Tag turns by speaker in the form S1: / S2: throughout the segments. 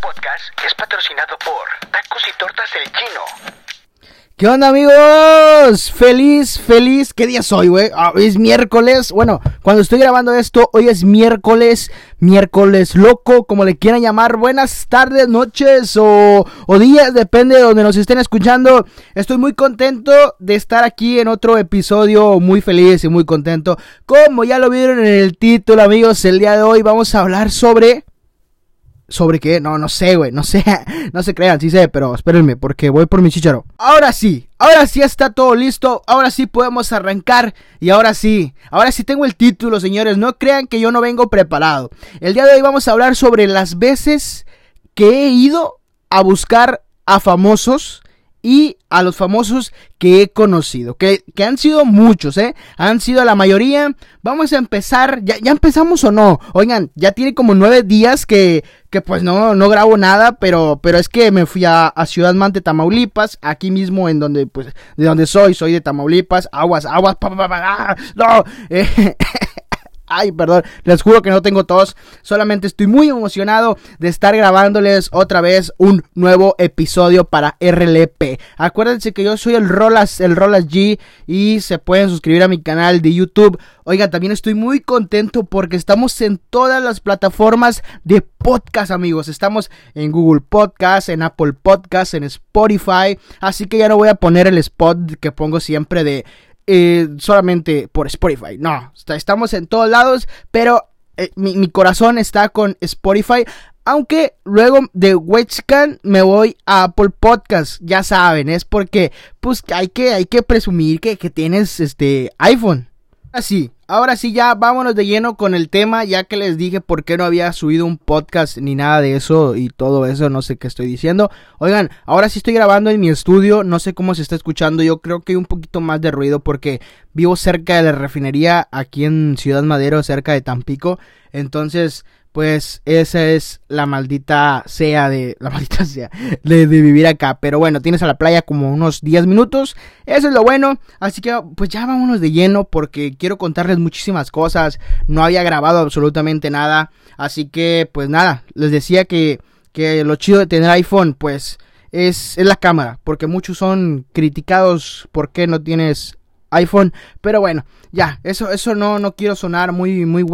S1: podcast es patrocinado por Tacos y Tortas El Chino.
S2: ¿Qué onda amigos? Feliz, feliz. ¿Qué día es hoy, güey? Ah, es miércoles. Bueno, cuando estoy grabando esto, hoy es miércoles. Miércoles loco, como le quieran llamar. Buenas tardes, noches o, o días, depende de donde nos estén escuchando. Estoy muy contento de estar aquí en otro episodio. Muy feliz y muy contento. Como ya lo vieron en el título, amigos, el día de hoy vamos a hablar sobre ¿Sobre qué? No, no sé, güey. No sé. No se crean, sí sé, pero espérenme, porque voy por mi chicharo. Ahora sí, ahora sí está todo listo. Ahora sí podemos arrancar. Y ahora sí, ahora sí tengo el título, señores. No crean que yo no vengo preparado. El día de hoy vamos a hablar sobre las veces que he ido a buscar a famosos y a los famosos que he conocido, que, que, han sido muchos, ¿eh? Han sido la mayoría. Vamos a empezar, ¿ya, ya empezamos o no? Oigan, ya tiene como nueve días que, que pues no, no grabo nada, pero, pero es que me fui a, a Ciudad Mante, Tamaulipas, aquí mismo en donde, pues, de donde soy, soy de Tamaulipas, aguas, aguas, pa, pa, ah, no, eh, Ay, perdón, les juro que no tengo tos. Solamente estoy muy emocionado de estar grabándoles otra vez un nuevo episodio para RLP. Acuérdense que yo soy el Rolas, el Rolas G y se pueden suscribir a mi canal de YouTube. Oiga, también estoy muy contento porque estamos en todas las plataformas de podcast, amigos. Estamos en Google Podcast, en Apple Podcast, en Spotify. Así que ya no voy a poner el spot que pongo siempre de eh, solamente por Spotify. No, estamos en todos lados, pero eh, mi, corazón está con Spotify. Aunque luego de Webscan me voy a Apple Podcast, ya saben, es porque pues hay que, hay que presumir que, que tienes este iPhone. Así, ahora sí ya vámonos de lleno con el tema, ya que les dije por qué no había subido un podcast ni nada de eso y todo eso, no sé qué estoy diciendo. Oigan, ahora sí estoy grabando en mi estudio, no sé cómo se está escuchando, yo creo que hay un poquito más de ruido porque vivo cerca de la refinería aquí en Ciudad Madero, cerca de Tampico, entonces pues esa es la maldita sea de la maldita sea de, vivir acá. Pero bueno, tienes a la playa como unos 10 minutos. Eso es lo bueno. Así que pues ya vámonos de lleno porque quiero contarles muchísimas cosas. No había grabado absolutamente nada. Así que pues nada, les decía que, que lo chido de tener iPhone pues es, es la cámara. Porque muchos son criticados porque no tienes iPhone. Pero bueno, ya, eso, eso no, no quiero sonar muy, muy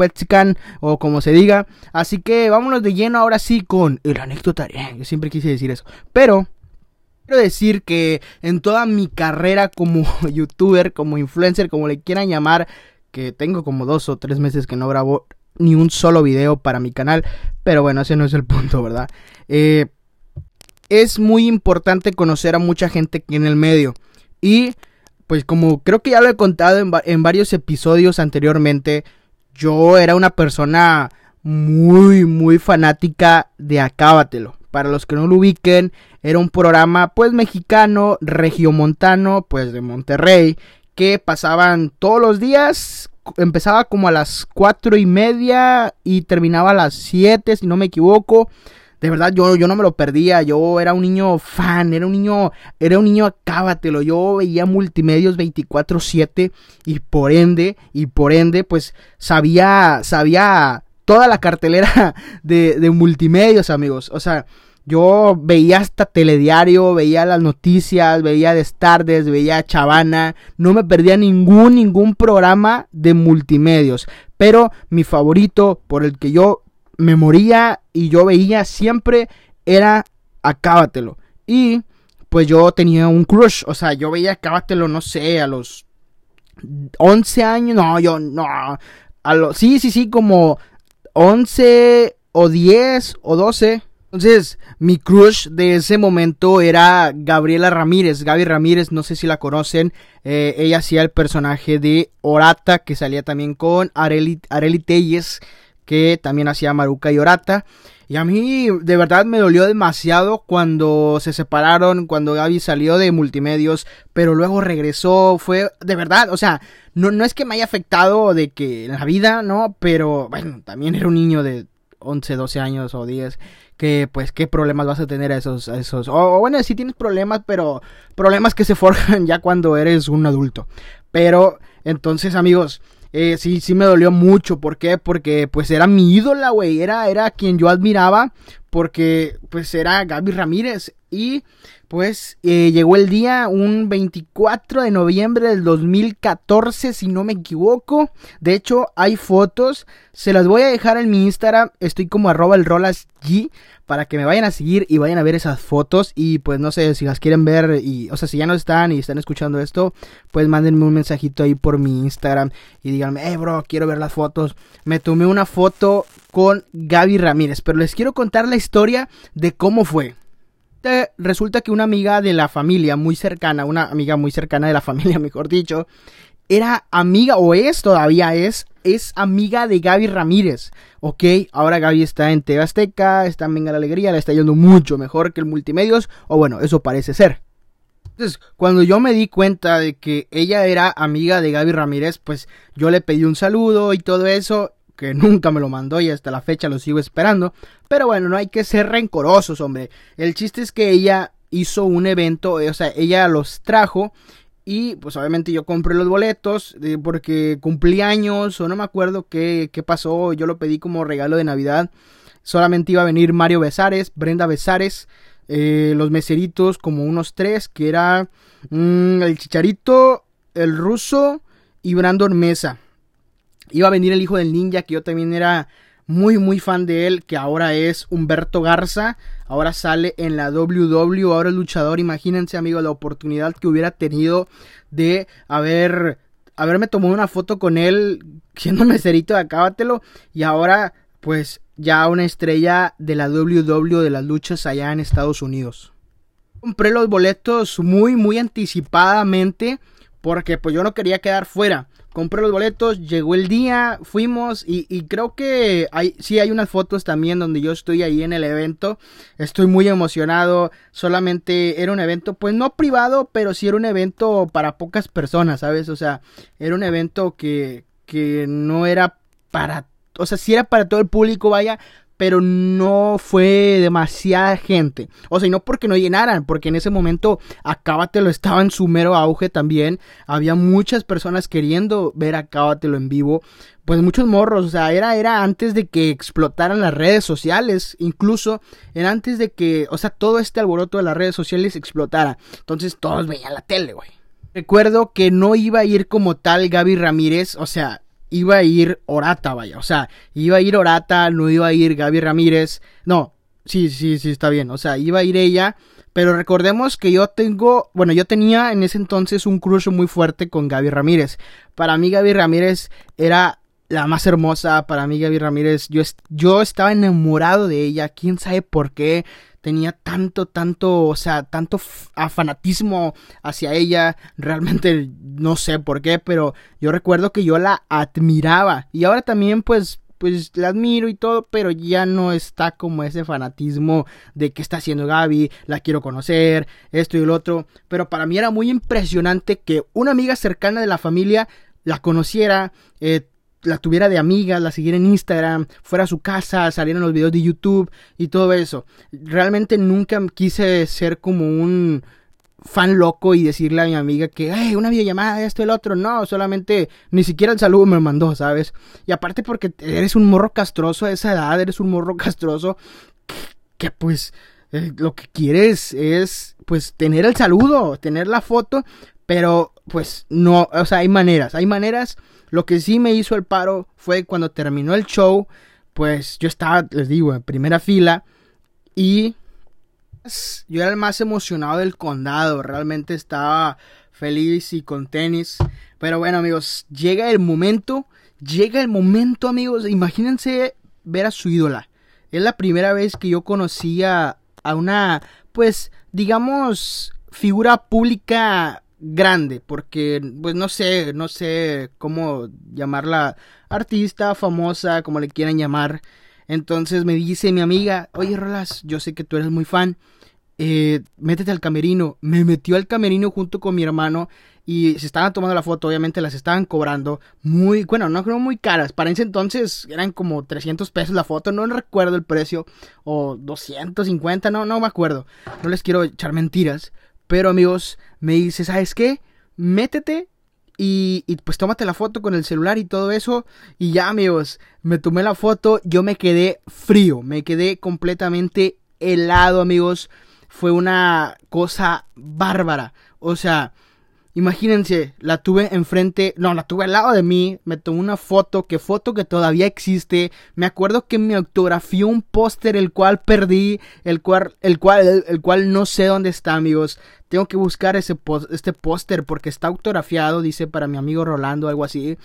S2: o como se diga. Así que vámonos de lleno ahora sí con el anécdota. Yo siempre quise decir eso. Pero quiero decir que en toda mi carrera como youtuber, como influencer, como le quieran llamar, que tengo como dos o tres meses que no grabo ni un solo video para mi canal. Pero bueno, ese no es el punto, ¿verdad? Eh, es muy importante conocer a mucha gente aquí en el medio. Y pues como creo que ya lo he contado en, varios episodios anteriormente, yo era una persona muy, muy fanática de Acábatelo. Para los que no lo ubiquen, era un programa pues mexicano, regiomontano, pues de Monterrey, que pasaban todos los días. Empezaba como a las cuatro y media y terminaba a las siete, si no me equivoco de verdad yo, yo no me lo perdía, yo era un niño fan, era un niño, era un niño acábatelo, yo veía multimedios 24/7 y por ende, y por ende, pues sabía, sabía toda la cartelera de, de multimedios, amigos, o sea, yo veía hasta telediario, veía las noticias, veía Destardes, veía Chavana, no me perdía ningún, ningún programa de multimedios. Pero mi favorito, por el que yo me moría y yo veía siempre era acábatelo. Y pues yo tenía un crush, o sea, yo veía acábatelo, no sé, a los 11 años, no, yo no, a los, sí, sí, sí, como 11 o 10 o 12. Entonces, mi crush de ese momento era Gabriela Ramírez. Gaby Ramírez, no sé si la conocen. Eh, ella hacía el personaje de Orata, que salía también con Areli, Areli Telles que también hacía Maruca y Orata. Y a mí de verdad me dolió demasiado cuando se separaron, cuando Gaby salió de multimedios, pero luego regresó, fue de verdad, o sea, no, no es que me haya afectado de que en la vida, ¿no? Pero bueno, también era un niño de 11, 12 años o 10, que pues qué problemas vas a tener a esos, a esos, o bueno, sí tienes problemas, pero problemas que se forjan ya cuando eres un adulto. Pero entonces amigos, eh, sí, sí me dolió mucho. ¿Por qué? Porque pues era mi ídola, güey. Era, era quien yo admiraba porque pues era Gaby Ramírez y pues eh, llegó el día un 24 de noviembre del 2014 si no me equivoco. De hecho hay fotos se las voy a dejar en mi Instagram estoy como arroba el rolas G para que me vayan a seguir y vayan a ver esas fotos. Y pues no sé si las quieren ver y o sea si ya no están y están escuchando esto pues mándenme un mensajito ahí por mi Instagram y díganme hey bro quiero ver las fotos me tomé una foto con Gaby Ramírez pero les quiero contar la historia de cómo fue resulta que una amiga de la familia muy cercana, una amiga muy cercana de la familia, mejor dicho, era amiga, o es todavía es, es amiga de Gaby Ramírez. Ok, ahora Gaby está en TV Azteca, está en Venga la Alegría, le está yendo mucho mejor que el Multimedios, o bueno, eso parece ser. Entonces, cuando yo me di cuenta de que ella era amiga de Gaby Ramírez, pues yo le pedí un saludo y todo eso, que nunca me lo mandó y hasta la fecha lo sigo esperando. Pero bueno, no hay que ser rencorosos, hombre. El chiste es que ella hizo un evento, o sea, ella los trajo y pues obviamente yo compré los boletos eh, porque cumplí años o no me acuerdo qué, qué pasó. Yo lo pedí como regalo de Navidad. Solamente iba a venir Mario Besares, Brenda Besares, eh, los meseritos como unos tres, que era mm, el chicharito, el ruso y Brandon Mesa. Iba a venir el hijo del ninja, que yo también era muy muy fan de él, que ahora es Humberto Garza, ahora sale en la WW, ahora es luchador, imagínense amigo la oportunidad que hubiera tenido de haber haberme tomado una foto con él siendo meserito de Acábatelo. Y ahora pues ya una estrella de la WW de las luchas allá en Estados Unidos. Compré los boletos muy muy anticipadamente porque pues yo no quería quedar fuera compré los boletos, llegó el día, fuimos y, creo que hay, sí hay unas fotos también donde yo estoy ahí en el evento. Estoy muy emocionado. Solamente era un evento, pues no privado, pero sí era un evento para pocas personas, ¿sabes? O sea, era un evento que, que no era para, o sea, sí era para todo el público, vaya, pero no fue demasiada gente. O sea, y no porque no llenaran, porque en ese momento Acábatelo estaba en su mero auge también. Había muchas personas queriendo ver Acábatelo en vivo. Pues muchos morros, o sea, era, era antes de que explotaran las redes sociales, incluso era antes de que, o sea, todo este alboroto de las redes sociales explotara. Entonces todos veían la tele, güey. Recuerdo que no iba a ir como tal Gaby Ramírez, o sea, iba a ir Orata, vaya. O sea, iba a ir Orata, no iba a ir Gaby Ramírez. No, sí, sí, sí, está bien. O sea, iba a ir ella. Pero recordemos que yo tengo, bueno, yo tenía en ese entonces un crush muy fuerte con Gaby Ramírez. Para mí Gaby Ramírez era la más hermosa. Para mí Gaby Ramírez, yo, yo estaba enamorado de ella. ¿Quién sabe por qué? Tenía tanto, tanto, o sea, tanto fanatismo hacia ella. Realmente no sé por qué, pero yo recuerdo que yo la admiraba. Y ahora también, pues, pues la admiro y todo, pero ya no está como ese fanatismo de qué está haciendo Gaby, la quiero conocer, esto y el otro. Pero para mí era muy impresionante que una amiga cercana de la familia la conociera, eh, la tuviera de amiga, la siguiera en Instagram, fuera a su casa, saliera en los videos de YouTube y todo eso. Realmente nunca quise ser como un fan loco y decirle a mi amiga que, hey, una videollamada, esto el otro. No, solamente ni siquiera el saludo me mandó, ¿sabes? Y aparte porque eres un morro castroso a esa edad, eres un morro castroso que, pues eh, lo que quieres es pues tener el saludo, tener la foto, pero pues no, o sea, hay maneras, hay maneras lo que sí me hizo el paro fue cuando terminó el show, pues yo estaba, les digo, en primera fila y yo era el más emocionado del condado, realmente estaba feliz y con tenis. Pero bueno amigos, llega el momento, llega el momento amigos, imagínense ver a su ídola. Es la primera vez que yo conocía a una, pues, digamos, figura pública grande, porque pues no sé, no sé cómo llamarla artista, famosa, como le quieran llamar. Entonces me dice mi amiga, oye Rolas, yo sé que tú eres muy fan, eh, métete al camerino. Me metió al camerino junto con mi hermano y se estaban tomando la foto, obviamente las estaban cobrando muy, bueno, no creo muy caras. Para ese entonces eran como 300 pesos la foto, no recuerdo el precio, o 250, no, no me acuerdo. No les quiero echar mentiras. Pero amigos, me dice, ¿sabes qué? Métete Y, y, pues tómate la foto con el celular y todo eso. Y ya, amigos, me tomé la foto. Yo me quedé frío. Me quedé completamente helado, amigos. Fue una cosa bárbara. O sea, Imagínense, la tuve enfrente, no, la tuve al lado de mí, me tomó una foto, que foto que todavía existe. Me acuerdo que me autografió un póster el cual perdí, el cual, el cual, el, cual no sé dónde está, amigos. Tengo que buscar ese este póster porque está autografiado, dice para mi amigo Rolando, algo así.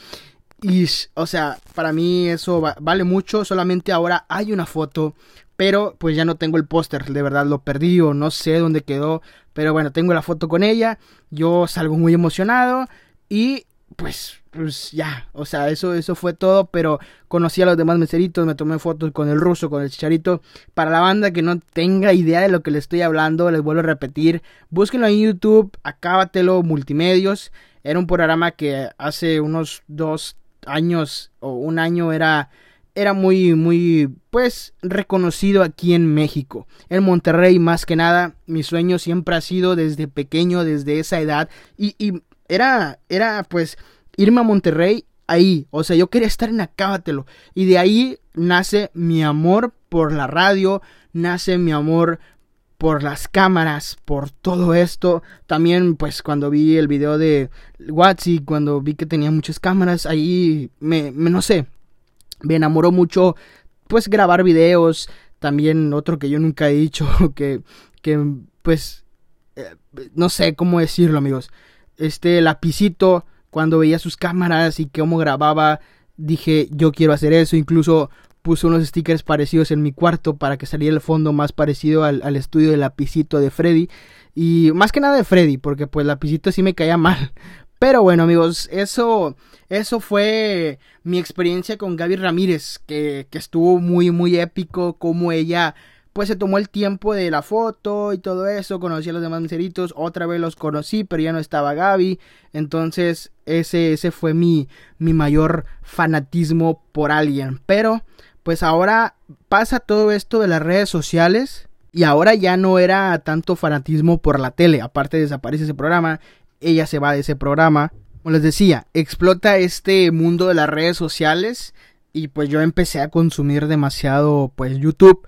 S2: Y, o sea, para mí eso vale mucho. Solamente ahora hay una foto. Pero pues ya no tengo el póster. De verdad lo perdí o no sé dónde quedó. Pero bueno, tengo la foto con ella. Yo salgo muy emocionado. Y pues, pues ya. O sea, eso, eso fue todo. Pero conocí a los demás meseritos. Me tomé fotos con el ruso, con el chicharito. Para la banda que no tenga idea de lo que le estoy hablando, les vuelvo a repetir. Búsquenlo en YouTube. Acábatelo Multimedios. Era un programa que hace unos dos, años o un año era era muy muy pues reconocido aquí en México. En Monterrey más que nada, mi sueño siempre ha sido desde pequeño, desde esa edad y, y era era pues irme a Monterrey ahí, o sea, yo quería estar en Acábatelo y de ahí nace mi amor por la radio, nace mi amor por las cámaras, por todo esto. También, pues, cuando vi el video de Watsi, cuando vi que tenía muchas cámaras, ahí me, no sé, me enamoró mucho, pues, grabar videos. También otro que yo nunca he dicho, que, que pues, eh, no sé cómo decirlo, amigos. Este lapicito, cuando veía sus cámaras y cómo grababa, dije, yo quiero hacer eso. Incluso puse unos stickers parecidos en mi cuarto para que saliera el fondo más parecido al, estudio de lapicito de Freddy. Y más que nada de Freddy, porque pues lapicito sí me caía mal. Pero bueno amigos, eso, eso fue mi experiencia con Gaby Ramírez, que, estuvo muy, muy épico, como ella pues se tomó el tiempo de la foto y todo eso, conocí a los demás miseritos, otra vez los conocí, pero ya no estaba Gaby, entonces ese, ese fue mi, mi mayor fanatismo por alguien, pero pues ahora pasa todo esto de las redes sociales y ahora ya no era tanto fanatismo por la tele, aparte desaparece ese programa, ella se va de ese programa. Como les decía, explota este mundo de las redes sociales y pues yo empecé a consumir demasiado pues YouTube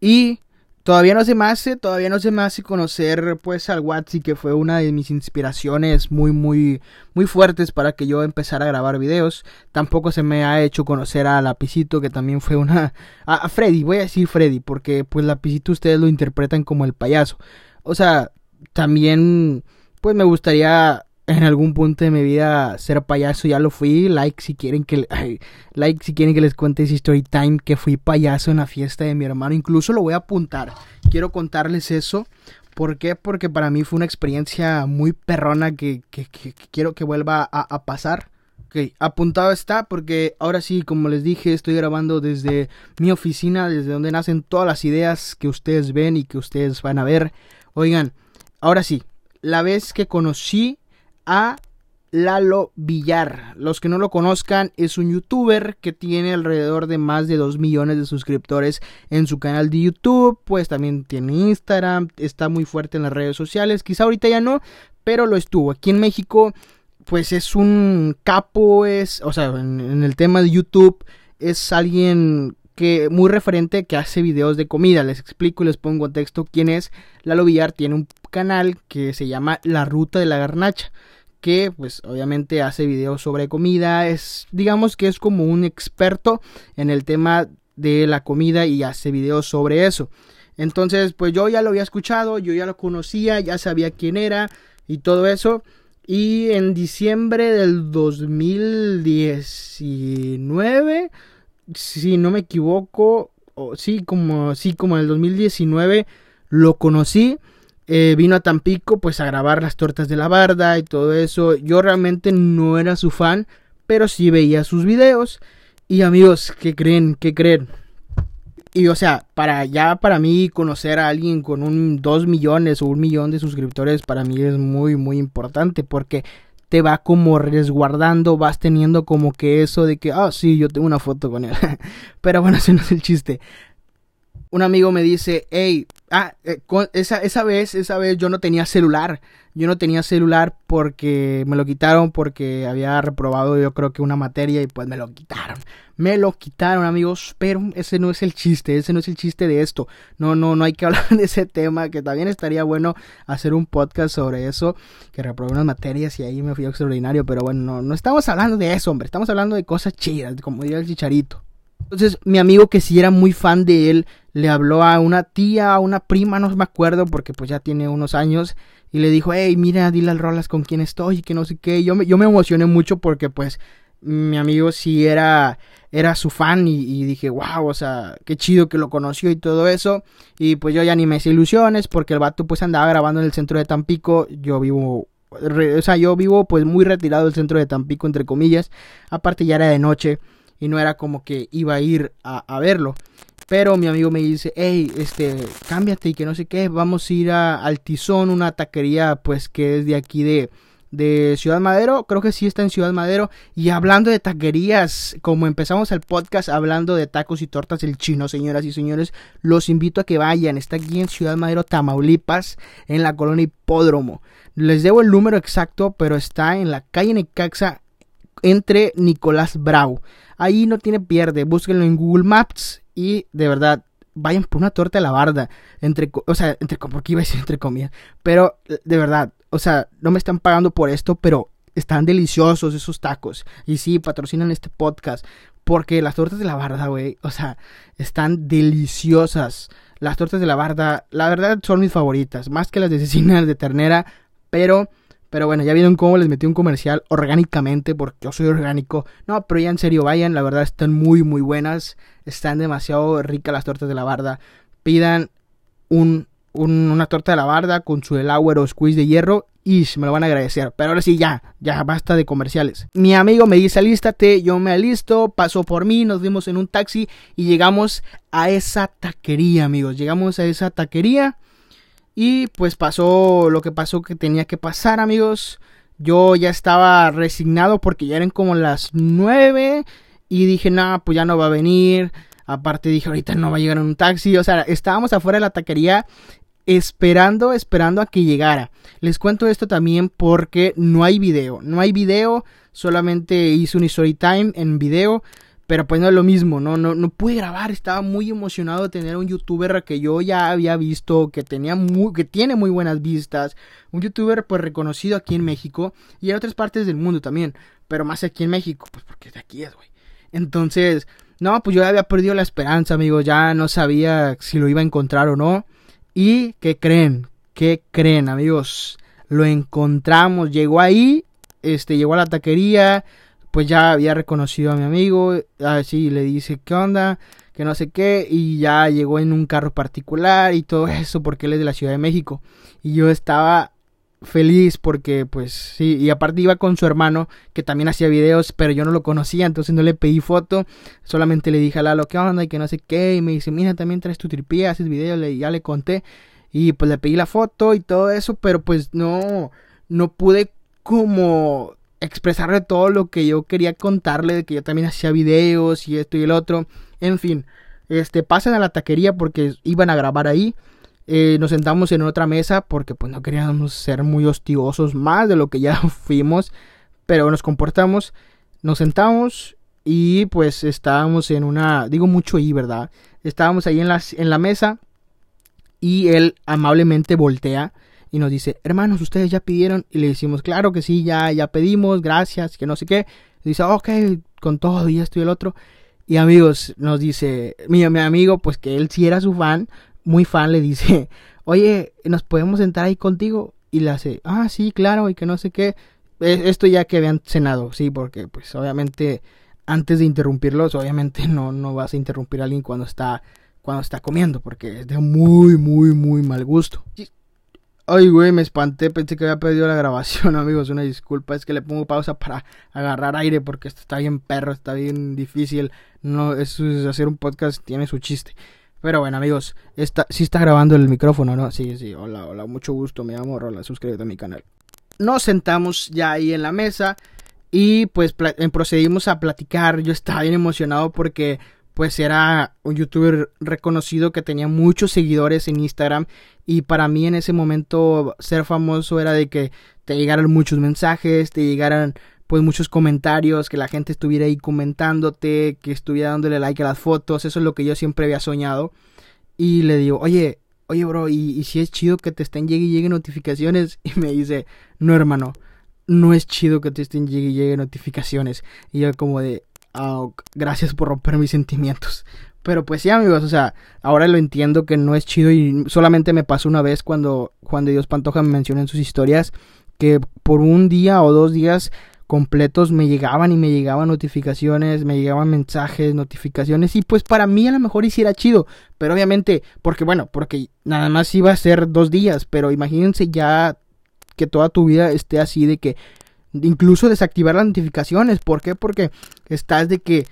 S2: y Todavía no se me hace, todavía no se me hace conocer pues al Watsi que fue una de mis inspiraciones muy muy muy fuertes para que yo empezara a grabar videos. Tampoco se me ha hecho conocer a Lapicito que también fue una a, Freddy, voy a decir Freddy porque pues Lapicito ustedes lo interpretan como el payaso. O sea, también pues me gustaría en algún punto de mi vida ser payaso, ya lo fui. Like si quieren que like si quieren que les cuente ese story time que fui payaso en la fiesta de mi hermano. Incluso lo voy a apuntar. Quiero contarles eso. ¿Por qué? Porque para mí fue una experiencia muy perrona que, quiero que vuelva a, a, pasar. Ok, apuntado está porque ahora sí, como les dije, estoy grabando desde mi oficina, desde donde nacen todas las ideas que ustedes ven y que ustedes van a ver. Oigan, ahora sí, la vez que conocí a Lalo Villar. Los que no lo conozcan, es un youtuber que tiene alrededor de más de 2 millones de suscriptores en su canal de YouTube. Pues también tiene Instagram, está muy fuerte en las redes sociales. Quizá ahorita ya no, pero lo estuvo. Aquí en México, pues es un capo, es, o sea, en, en el tema de YouTube, es alguien que muy referente que hace videos de comida. Les explico y les pongo en contexto quién es. Lalo Villar tiene un canal que se llama La Ruta de la Garnacha que pues obviamente hace videos sobre comida, es digamos que es como un experto en el tema de la comida y hace videos sobre eso. Entonces, pues yo ya lo había escuchado, yo ya lo conocía, ya sabía quién era y todo eso. Y en diciembre del 2019, si no me equivoco, o sí, como sí, como en el 2019 lo conocí eh, vino a Tampico pues a grabar las tortas de la barda y todo eso. Yo realmente no era su fan, pero sí veía sus videos. Y amigos, ¿qué creen? ¿Qué creen? Y o sea, para ya para mí conocer a alguien con un 2 millones o un millón de suscriptores para mí es muy muy importante porque te va como resguardando, vas teniendo como que eso de que, ah, sí, yo tengo una foto con él. Pero bueno, ese no es el chiste. Un amigo me dice, hey, Ah, eh, esa, esa vez, esa vez yo no tenía celular. Yo no tenía celular porque me lo quitaron porque había reprobado yo creo que una materia y pues me lo quitaron. Me lo quitaron, amigos, pero ese no es el chiste, ese no es el chiste de esto. No, no, no hay que hablar de ese tema, que también estaría bueno hacer un podcast sobre eso, que reprobé unas materias y ahí me fui extraordinario, pero bueno, no, no estamos hablando de eso, hombre, estamos hablando de cosas chidas, como diría el chicharito. Entonces, mi amigo que sí era muy fan de él, le habló a una tía, a una prima, no me acuerdo, porque pues ya tiene unos años, y le dijo, hey, mira, dile al Rolas con quién estoy, y que no sé qué. Yo me, yo me emocioné mucho porque pues mi amigo sí era, era su fan y, dije, wow, o sea, qué chido que lo conoció y todo eso. Y pues yo ya ni me hice ilusiones porque el vato pues andaba grabando en el centro de Tampico. Yo vivo, o sea, yo vivo pues muy retirado del centro de Tampico, entre comillas. Aparte ya era de noche y no era como que iba a ir a, verlo. Pero mi amigo me dice, hey, este, cámbiate y que no sé qué, vamos a ir a, al Tizón, una taquería pues que es de aquí de, de Ciudad Madero, creo que sí está en Ciudad Madero. Y hablando de taquerías, como empezamos el podcast hablando de tacos y tortas del chino, señoras y señores, los invito a que vayan. Está aquí en Ciudad Madero, Tamaulipas, en la colonia Hipódromo. Les debo el número exacto, pero está en la calle Necaxa entre Nicolás Bravo. Ahí no tiene pierde, búsquenlo en Google Maps y de verdad vayan por una torta de la barda, entre, o sea, entre, porque iba a decir entre comillas, pero de verdad, o sea, no me están pagando por esto, pero están deliciosos esos tacos. Y sí, patrocinan este podcast. Porque las tortas de la barda, güey, o sea, están deliciosas. Las tortas de la barda, la verdad, son mis favoritas. Más que las de cecina de ternera. Pero pero bueno, ya vieron cómo les metí un comercial orgánicamente, porque yo soy orgánico. No, pero ya en serio, vayan, la verdad están muy, muy buenas. Están demasiado ricas las tortas de la barda. Pidan un, una torta de la barda con su Delaware o squeeze de hierro y me lo van a agradecer. Pero ahora sí, ya, ya basta de comerciales. Mi amigo me dice, alístate, yo me alisto, pasó por mí, nos vimos en un taxi y llegamos a esa taquería, amigos. Llegamos a esa taquería y pues pasó lo que pasó que tenía que pasar, amigos. Yo ya estaba resignado porque ya eran como las 9 y dije, nada, pues ya no va a venir. Aparte dije, ahorita no va a llegar un taxi. O sea, estábamos afuera de la taquería esperando, esperando a que llegara. Les cuento esto también porque no hay video. No hay video, solamente hice un story time en video. Pero pues no es lo mismo, no, no, no pude grabar, estaba muy emocionado de tener un youtuber que yo ya había visto, que tenía muy, que tiene muy buenas vistas, un youtuber pues reconocido aquí en México y en otras partes del mundo también, pero más aquí en México, pues porque de aquí es, güey. Entonces, no, pues yo ya había perdido la esperanza, amigos, ya no sabía si lo iba a encontrar o no. ¿Y qué creen? ¿Qué creen, amigos? Lo encontramos, llegó ahí, este, llegó a la taquería, pues ya había reconocido a mi amigo, así le dice, ¿qué onda? Que no sé qué, y ya llegó en un carro particular y todo eso porque él es de la Ciudad de México. Y yo estaba feliz porque pues sí, y aparte iba con su hermano que también hacía videos, pero yo no lo conocía, entonces no le pedí foto, solamente le dije a Lalo, ¿qué onda? Y que no sé qué, y me dice, mira, también traes tu tripía, haces videos, y ya le conté, y pues le pedí la foto y todo eso, pero pues no, no pude como expresarle todo lo que yo quería contarle, de que yo también hacía videos y esto y el otro. En fin, este, pasen a la taquería porque iban a grabar ahí. Eh, nos sentamos en otra mesa porque pues no queríamos ser muy hostigosos más de lo que ya fuimos. Pero nos comportamos, nos sentamos y pues estábamos en una, digo mucho ahí, ¿verdad? Estábamos ahí en la, en la mesa y él amablemente voltea y nos dice, hermanos, ustedes ya pidieron. Y le decimos, claro que sí, ya, ya pedimos, gracias, que no sé qué. Y dice, ok, con todo y esto y el otro. Y amigos, nos dice, mi, mi amigo, pues que él sí era su fan, muy fan, le dice, oye, ¿nos podemos sentar ahí contigo? Y le hace, ah, sí, claro, y que no sé qué. Esto ya que habían cenado, sí, porque pues obviamente antes de interrumpirlos, obviamente no, no vas a interrumpir a alguien cuando está, cuando está comiendo, porque es de muy, muy, muy mal gusto. Ay, güey, me espanté, pensé que había perdido la grabación, amigos, una disculpa, es que le pongo pausa para agarrar aire porque esto está bien perro, está bien difícil, no, es hacer un podcast tiene su chiste. Pero bueno, amigos, está, sí está grabando el micrófono, ¿no? Sí, sí, hola, hola, mucho gusto, me llamo Rola, suscríbete a mi canal. Nos sentamos ya ahí en la mesa y pues procedimos a platicar, yo estaba bien emocionado porque pues era un youtuber reconocido que tenía muchos seguidores en Instagram y para mí en ese momento ser famoso era de que te llegaran muchos mensajes, te llegaran pues muchos comentarios, que la gente estuviera ahí comentándote, que estuviera dándole like a las fotos, eso es lo que yo siempre había soñado. Y le digo, oye, oye bro, ¿y, si es chido que te estén llegue y llegue notificaciones? Y me dice, no hermano, no es chido que te estén llegue y llegue notificaciones. Y yo como de, oh, gracias por romper mis sentimientos. Pero pues sí, amigos, o sea, ahora lo entiendo que no es chido y solamente me pasó una vez cuando Juan de Dios Pantoja me mencionó en sus historias que por un día o dos días completos me llegaban y me llegaban notificaciones, me llegaban mensajes, notificaciones y pues para mí a lo mejor hiciera chido, pero obviamente, porque bueno, porque nada más iba a ser dos días, pero imagínense ya que toda tu vida esté así de que incluso desactivar las notificaciones, ¿por qué? Porque estás de que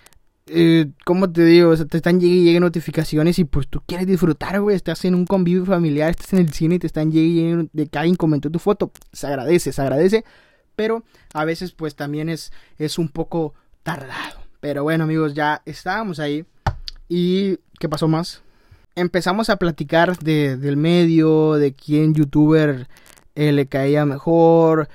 S2: eh, ¿cómo te digo? Te están llegando notificaciones y pues tú quieres disfrutar, güey. Estás en un convivio familiar, estás en el cine y te están llegando de que alguien comentó tu foto. Se agradece, se agradece pero a veces pues también es, es un poco tardado. Pero bueno amigos, ya estábamos ahí. ¿Y qué pasó más? Empezamos a platicar de, del medio, de quién youtuber eh, le caía mejor,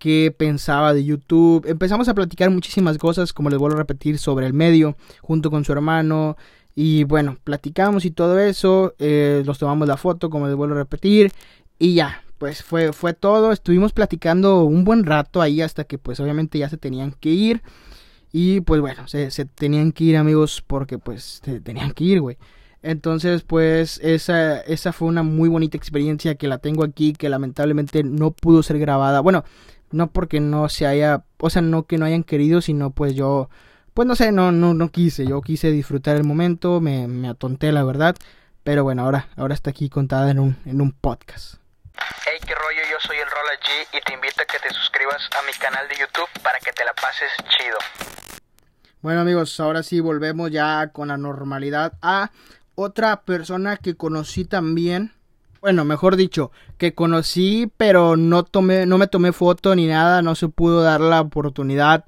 S2: qué pensaba de YouTube. Empezamos a platicar muchísimas cosas, como les vuelvo a repetir, sobre el medio, junto con su hermano. Y bueno, platicamos y todo eso. Eh, nos tomamos la foto, como les vuelvo a repetir. Y ya, pues fue, fue todo. Estuvimos platicando un buen rato ahí hasta que pues obviamente ya se tenían que ir. Y pues bueno, se, tenían que ir amigos porque pues se tenían que ir, güey. Entonces pues esa, esa fue una muy bonita experiencia que la tengo aquí, que lamentablemente no pudo ser grabada. Bueno, no porque no se haya, o sea, no que no hayan querido, sino pues yo, pues no sé, no, no, no quise. Yo quise disfrutar el momento, me, me atonté la verdad. Pero bueno, ahora, ahora está aquí contada en un, en un podcast.
S1: Hey, qué rollo, yo soy el Rola G y te invito a que te suscribas a mi canal de YouTube para que te la pases chido.
S2: Bueno amigos, ahora sí volvemos ya con la normalidad a otra persona que conocí también. Bueno, mejor dicho, que conocí pero no tomé, no me tomé foto ni nada, no se pudo dar la oportunidad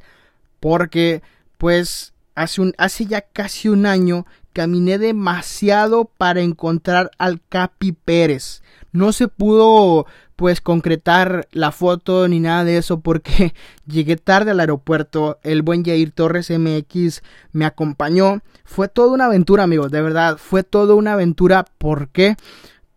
S2: porque pues hace un, hace ya casi un año caminé demasiado para encontrar al Capi Pérez. No se pudo pues concretar la foto ni nada de eso porque llegué tarde al aeropuerto. El buen Jair Torres MX me acompañó. Fue toda una aventura, amigos, de verdad. Fue toda una aventura. ¿Por qué?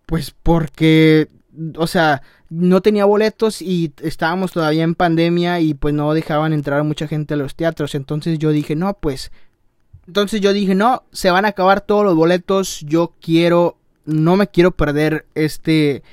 S2: Pues porque, o sea, no tenía boletos y estábamos todavía en pandemia y pues no dejaban entrar mucha gente a los teatros. Entonces yo dije, no, pues entonces yo dije, no, se van a acabar todos los boletos, yo quiero, no me quiero perder este,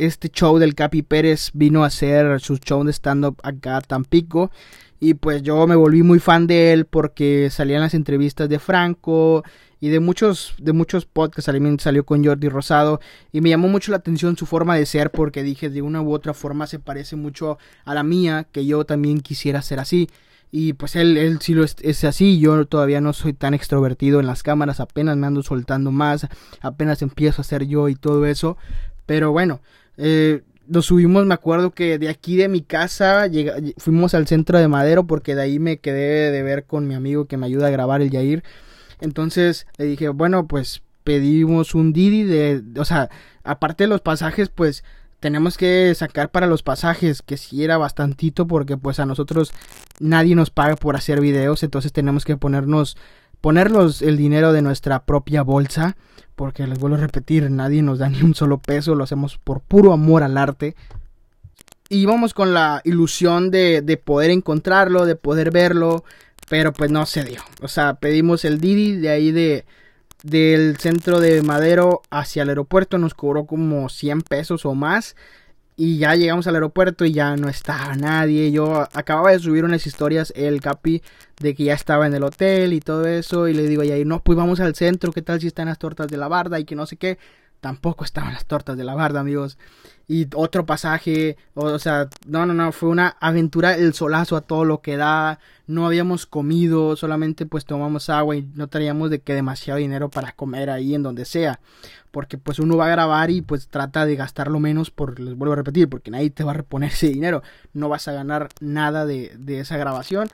S2: este show del Capi Pérez, vino a hacer su show de stand-up acá a Tampico. Y pues yo me volví muy fan de él porque salían las entrevistas de Franco y de muchos, de muchos podcasts. También salió con Jordi Rosado. Y me llamó mucho la atención su forma de ser porque dije de una u otra forma se parece mucho a la mía, que yo también quisiera ser así. Y pues él, él sí lo es, así, yo todavía no soy tan extrovertido en las cámaras, apenas me ando soltando más, apenas empiezo a ser yo y todo eso. Pero bueno, eh, nos subimos, me acuerdo que de aquí de mi casa fuimos al centro de Madero porque de ahí me quedé de ver con mi amigo que me ayuda a grabar el Yair. Entonces le dije, bueno, pues pedimos un Didi de, o sea, aparte de los pasajes, pues tenemos que sacar para los pasajes, que si era bastantito porque pues a nosotros nadie nos paga por hacer videos, entonces tenemos que ponernos ponernos el dinero de nuestra propia bolsa, porque les vuelvo a repetir, nadie nos da ni un solo peso, lo hacemos por puro amor al arte. Y vamos con la ilusión de, de poder encontrarlo, de poder verlo, pero pues no se dio. O sea, pedimos el Didi de ahí de, del centro de Madero hacia el aeropuerto nos cobró como 100 pesos o más. Y ya llegamos al aeropuerto y ya no estaba nadie. Yo acababa de subir unas historias, el Capi, de que ya estaba en el hotel y todo eso. Y le digo, ahí no, pues vamos al centro, ¿qué tal si están las tortas de la barda? Y que no sé qué. Tampoco estaban las tortas de la barda, amigos. Y otro pasaje, o, sea, no, no, no, fue una aventura el solazo a todo lo que da, no habíamos comido, solamente pues tomamos agua y no teníamos de que demasiado dinero para comer ahí en donde sea, porque pues uno va a grabar y pues trata de gastar lo menos por, les vuelvo a repetir, porque nadie te va a reponer ese dinero, no vas a ganar nada de, de esa grabación,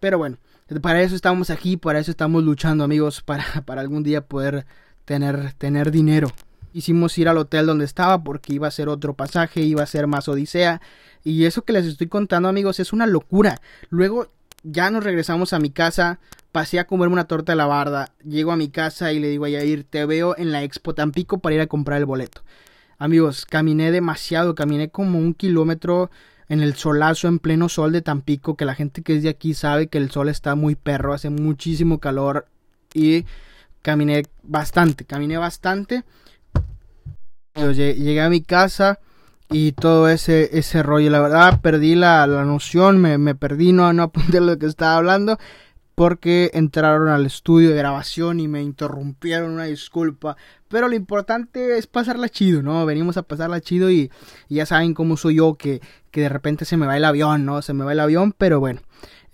S2: pero bueno, para eso estamos aquí, para eso estamos luchando, amigos, para, para algún día poder tener, tener dinero. Hicimos ir al hotel donde estaba porque iba a ser otro pasaje, iba a ser más odisea. Y eso que les estoy contando, amigos, es una locura. Luego ya nos regresamos a mi casa, pasé a comerme una torta de la barda, llego a mi casa y le digo a Yair, te veo en la Expo Tampico para ir a comprar el boleto. Amigos, caminé demasiado, caminé como un kilómetro en el solazo en pleno sol de Tampico, que la gente que es de aquí sabe que el sol está muy perro, hace muchísimo calor y caminé bastante, caminé bastante. Llegué a mi casa y todo ese, ese rollo, la verdad perdí la, la noción, me, me, perdí, no, no apunté lo que estaba hablando, porque entraron al estudio de grabación y me interrumpieron, una disculpa. Pero lo importante es pasarla chido, ¿no? Venimos a pasarla chido y, ya saben cómo soy yo, que, que, de repente se me va el avión, ¿no? Se me va el avión, pero bueno.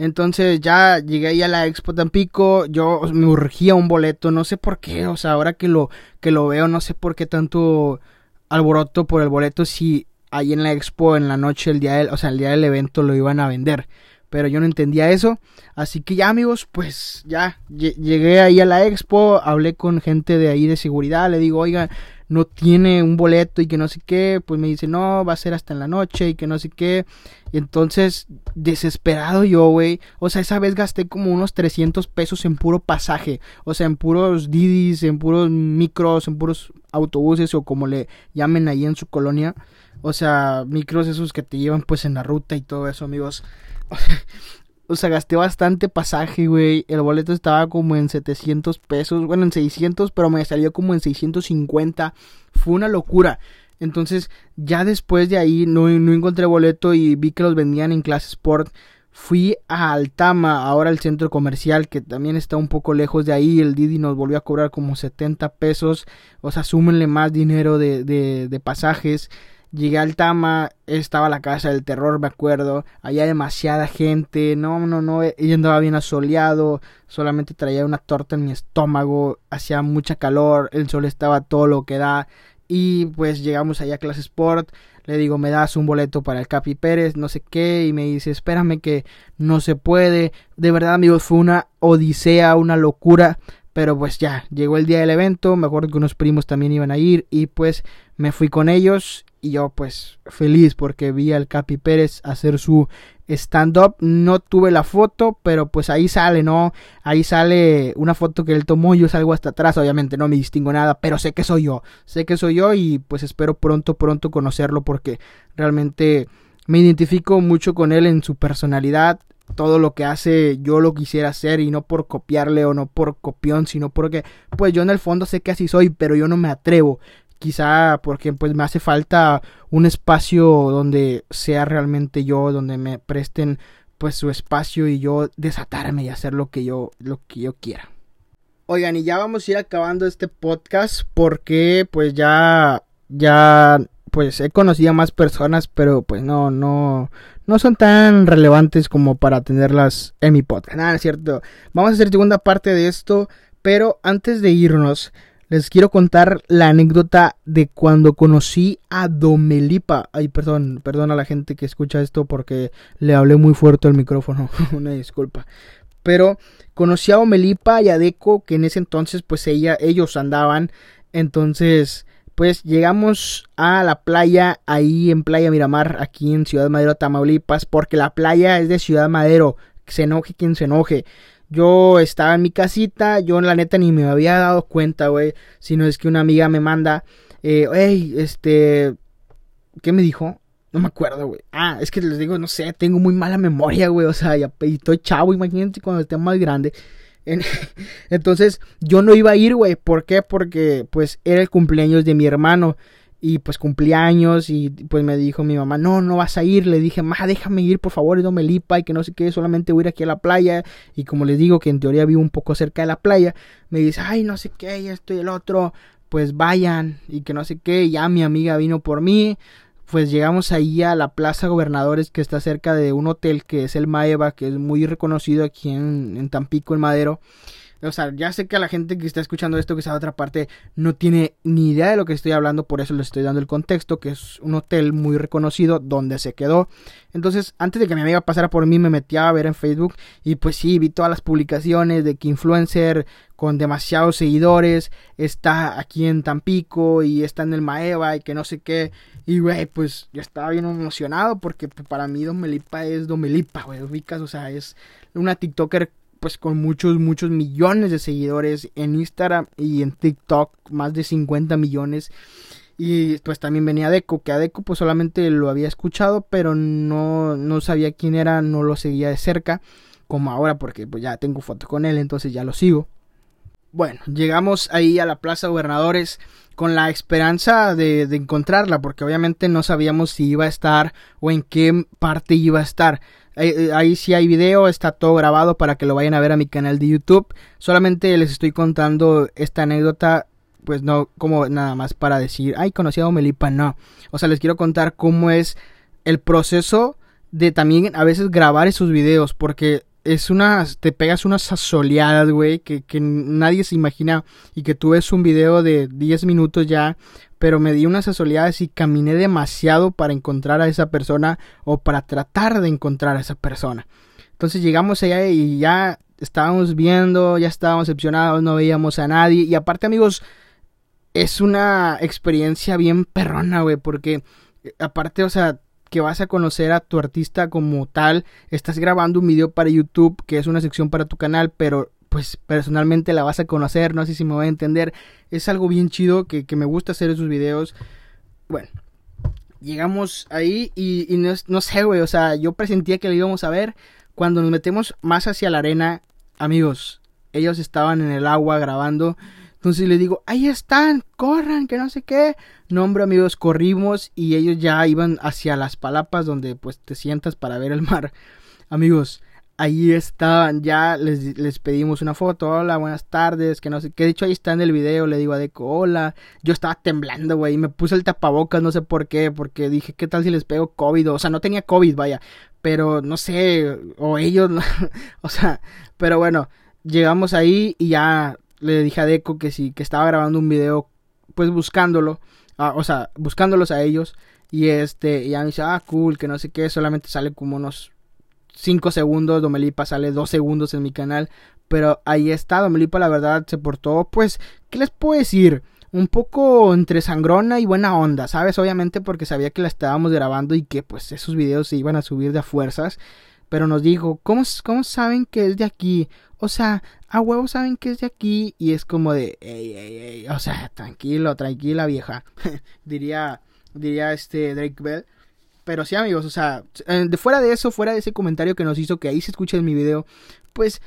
S2: Entonces ya llegué ahí a la Expo Tampico, yo me urgía un boleto, no sé por qué, o sea, ahora que lo, que lo veo, no sé por qué tanto alboroto por el boleto si ahí en la Expo en la noche, el día del, o sea, el día del evento lo iban a vender pero yo no entendía eso. Así que ya amigos, pues ya llegué ahí a la expo, hablé con gente de ahí de seguridad, le digo, oiga, no tiene un boleto y que no sé qué, pues me dice, no, va a ser hasta en la noche y que no sé qué. Y entonces, desesperado yo, güey, o sea, esa vez gasté como unos 300 pesos en puro pasaje, o sea, en puros Didis, en puros micros, en puros autobuses o como le llamen ahí en su colonia. O sea, micros esos que te llevan pues en la ruta y todo eso, amigos. o sea, gasté bastante pasaje, güey. El boleto estaba como en 700 pesos. Bueno, en 600, pero me salió como en 650. Fue una locura. Entonces, ya después de ahí no, no encontré boleto y vi que los vendían en clase Sport. Fui a Altama, ahora el centro comercial, que también está un poco lejos de ahí. El Didi nos volvió a cobrar como 70 pesos. O sea, súmenle más dinero de, de, de pasajes. Llegué al Tama, estaba la casa del terror, me acuerdo. Había demasiada gente. No, no, no. Ella andaba bien asoleado. Solamente traía una torta en mi estómago. Hacía mucha calor. El sol estaba todo lo que da. Y pues llegamos allá a clase sport. Le digo, me das un boleto para el Capi Pérez, no sé qué. Y me dice, espérame que no se puede. De verdad, amigos, fue una odisea, una locura. Pero pues ya, llegó el día del evento, me acuerdo que unos primos también iban a ir y pues me fui con ellos y yo pues feliz porque vi al Capi Pérez hacer su stand-up. No tuve la foto, pero pues ahí sale, ¿no? Ahí sale una foto que él tomó, yo salgo hasta atrás, obviamente no me distingo nada, pero sé que soy yo, sé que soy yo y pues espero pronto, pronto conocerlo porque realmente me identifico mucho con él en su personalidad, todo lo que hace yo lo quisiera hacer y no por copiarle o no por copión, sino porque pues yo en el fondo sé que así soy, pero yo no me atrevo. Quizá porque pues me hace falta un espacio donde sea realmente yo, donde me presten pues su espacio y yo desatarme y hacer lo que yo lo que yo quiera. Oigan, y ya vamos a ir acabando este podcast porque pues ya ya pues he conocido a más personas, pero pues no, no, no son tan relevantes como para tenerlas en mi podcast. Nada, es cierto. Vamos a hacer segunda parte de esto, pero antes de irnos, les quiero contar la anécdota de cuando conocí a Domelipa. Ay, perdón, perdón a la gente que escucha esto porque le hablé muy fuerte al micrófono. Una disculpa. Pero conocí a Domelipa y a Deco, que en ese entonces, pues ella, ellos andaban. Entonces, pues llegamos a la playa, ahí en Playa Miramar, aquí en Ciudad Madero, Tamaulipas, porque la playa es de Ciudad Madero, se enoje quien se enoje. Yo estaba en mi casita, yo la neta ni me había dado cuenta, güey, sino es que una amiga me manda, eh, hey, este, ¿qué me dijo? No me acuerdo, güey. Ah, es que les digo, no sé, tengo muy mala memoria, güey, o sea, ya, estoy chavo, imagínate cuando esté más grande. Entonces yo no iba a ir, güey. ¿Por qué? Porque pues era el cumpleaños de mi hermano. Y pues cumpleaños y pues me dijo mi mamá, no, no vas a ir. Le dije, ma, déjame ir, por favor, y no me lipa y que no sé qué, solamente voy a ir aquí a la playa. Y como les digo que en teoría vivo un poco cerca de la playa, me dice, ay, no sé qué, ya estoy el otro. Pues vayan y que no sé qué. Ya mi amiga vino por mí pues llegamos ahí a la Plaza Gobernadores que está cerca de un hotel que es el Maeva, que es muy reconocido aquí en, Tampico, en Madero. O sea, ya sé que a la gente que está escuchando esto, que está de otra parte, no tiene ni idea de lo que estoy hablando, por eso le estoy dando el contexto, que es un hotel muy reconocido donde se quedó. Entonces, antes de que mi amiga pasara por mí, me metí a ver en Facebook y pues sí, vi todas las publicaciones de que influencer con demasiados seguidores está aquí en Tampico y está en el Maeva y que no sé qué. Y güey, pues yo estaba bien emocionado porque para mí Domelipa es Domelipa, güey, ubicas, o sea, es una TikToker pues con muchos, muchos millones de seguidores en Instagram y en TikTok, más de 50 millones. Y pues también venía Deco, que a Deco pues solamente lo había escuchado, pero no, no sabía quién era, no lo seguía de cerca, como ahora, porque pues ya tengo foto con él, entonces ya lo sigo. Bueno, llegamos ahí a la Plaza Gobernadores con la esperanza de, encontrarla, porque obviamente no sabíamos si iba a estar o en qué parte iba a estar. Eh, ahí, sí hay video, está todo grabado para que lo vayan a ver a mi canal de YouTube. Solamente les estoy contando esta anécdota, pues no como nada más para decir, ay, conocí a Melipa, no. O sea, les quiero contar cómo es el proceso de también a veces grabar esos videos, porque es unas, te pegas unas asoleadas, güey, que, que, nadie se imagina y que tú ves un video de 10 minutos ya, pero me di unas asoleadas y caminé demasiado para encontrar a esa persona o para tratar de encontrar a esa persona. Entonces llegamos allá y ya estábamos viendo, ya estábamos decepcionados, no veíamos a nadie y aparte amigos, es una experiencia bien perrona, güey, porque eh, aparte, o sea, que vas a conocer a tu artista como tal. Estás grabando un video para YouTube, que es una sección para tu canal, pero pues personalmente la vas a conocer, no sé si me voy a entender. Es algo bien chido que, me gusta hacer esos videos. Bueno, llegamos ahí y, no, no, sé, güey, o sea, yo presentía que lo íbamos a ver. Cuando nos metemos más hacia la arena, amigos, ellos estaban en el agua grabando entonces le digo, ahí están, corran, que no sé qué. No, amigos, corrimos y ellos ya iban hacia las palapas donde pues te sientas para ver el mar. Amigos, ahí estaban, ya les, les pedimos una foto, hola, buenas tardes, que no sé qué. De hecho, ahí está en el video, le digo a Deco, hola. Yo estaba temblando, güey, me puse el tapabocas, no sé por qué, porque dije, ¿qué tal si les pego COVID? O sea, no tenía COVID, vaya, pero no sé, o ellos, o sea, pero bueno, llegamos ahí y ya le dije a Deco que sí, que estaba grabando un video, pues buscándolo, ah, o sea, buscándolos a ellos. Y este, y ya me dice, ah, cool, que no sé qué, solamente sale como unos 5 segundos, Domelipa sale 2 segundos en mi canal. Pero ahí está, Domelipa la verdad se portó, pues, ¿qué les puedo decir? Un poco entre sangrona y buena onda, ¿sabes? Obviamente porque sabía que la estábamos grabando y que pues esos videos se iban a subir de a fuerzas. Pero nos dijo, ¿cómo, cómo saben que es de aquí? O sea, a huevo saben que es de aquí y es como de, ey, ey, ey, o sea, tranquilo, tranquila vieja, diría, diría este Drake Bell. Pero sí, amigos, o sea, eh, de fuera de eso, fuera de ese comentario que nos hizo, que ahí se escucha en mi video, pues,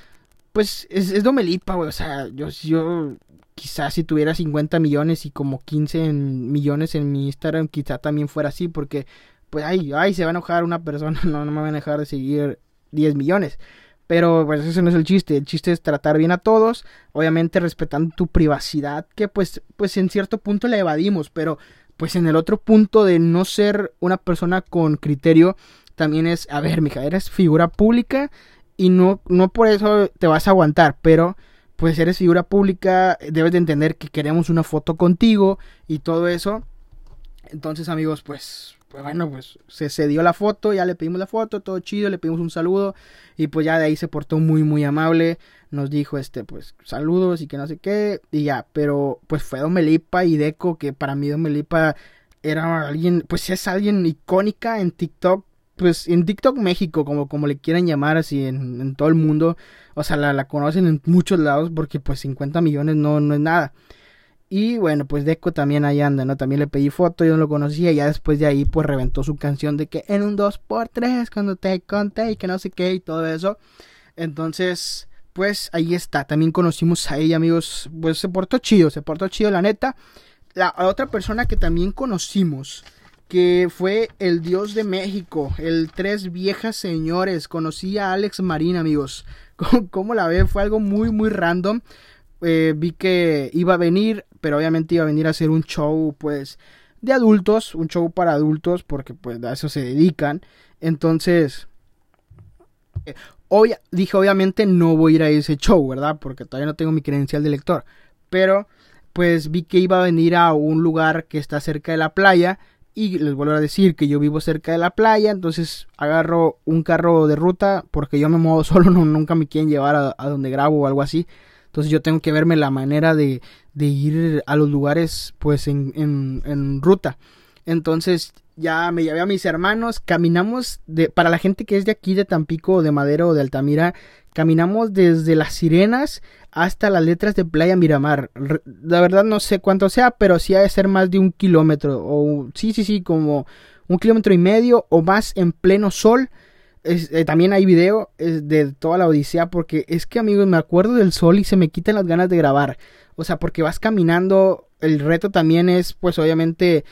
S2: pues es, es Domelipa, güey, o sea, yo, yo quizás si tuviera 50 millones y como 15 millones en mi Instagram, quizá también fuera así, porque, pues, ay, ay, se va a enojar una persona, no, no me van a dejar de seguir 10 millones. Pero pues ese no es el chiste, el chiste es tratar bien a todos, obviamente respetando tu privacidad, que pues, pues en cierto punto la evadimos, pero pues en el otro punto de no ser una persona con criterio, también es, a ver, mija, eres figura pública y no, no por eso te vas a aguantar, pero pues eres figura pública, debes de entender que queremos una foto contigo y todo eso. Entonces amigos, pues pues bueno, pues se, se dio la foto, ya le pedimos la foto, todo chido, le pedimos un saludo y pues ya de ahí se portó muy muy amable, nos dijo este pues saludos y que no sé qué y ya, pero pues fue Don Melipa y Deco que para mí Don Melipa era alguien, pues es alguien icónica en TikTok, pues en TikTok México, como, como le quieran llamar así en, en todo el mundo, o sea, la, la conocen en muchos lados porque pues 50 millones no, no es nada. Y bueno, pues Deco también ahí anda, ¿no? También le pedí foto, yo no lo conocía, y ya después de ahí pues reventó su canción de que en un 2x3 cuando te conté y que no sé qué y todo eso. Entonces, pues ahí está, también conocimos a ella, amigos, pues se portó chido, se portó chido la neta. La otra persona que también conocimos, que fue el dios de México, el tres viejas señores, conocí a Alex Marín, amigos. ¿Cómo la ve? Fue algo muy, muy random. Eh, vi que iba a venir, pero obviamente iba a venir a hacer un show, pues, de adultos, un show para adultos, porque pues a eso se dedican. Entonces, dije, obviamente no voy a ir a ese show, ¿verdad? Porque todavía no tengo mi credencial de lector. Pero, pues vi que iba a venir a un lugar que está cerca de la playa. Y les vuelvo a decir que yo vivo cerca de la playa. Entonces agarro un carro de ruta. Porque yo me muevo solo, nunca me quieren llevar a, donde grabo o algo así. Entonces yo tengo que verme la manera de, de ir a los lugares pues en, en, en ruta. Entonces ya me llevé a mis hermanos, caminamos de, para la gente que es de aquí de Tampico, de Madero o de Altamira, caminamos desde las sirenas hasta las letras de Playa Miramar. La verdad no sé cuánto sea, pero sí ha de ser más de un kilómetro, o sí, sí, sí, como un kilómetro y medio o más en pleno sol. Eh, también hay video de toda la odisea porque es que amigos me acuerdo del sol y se me quitan las ganas de grabar. O sea, porque vas caminando, el reto también es pues obviamente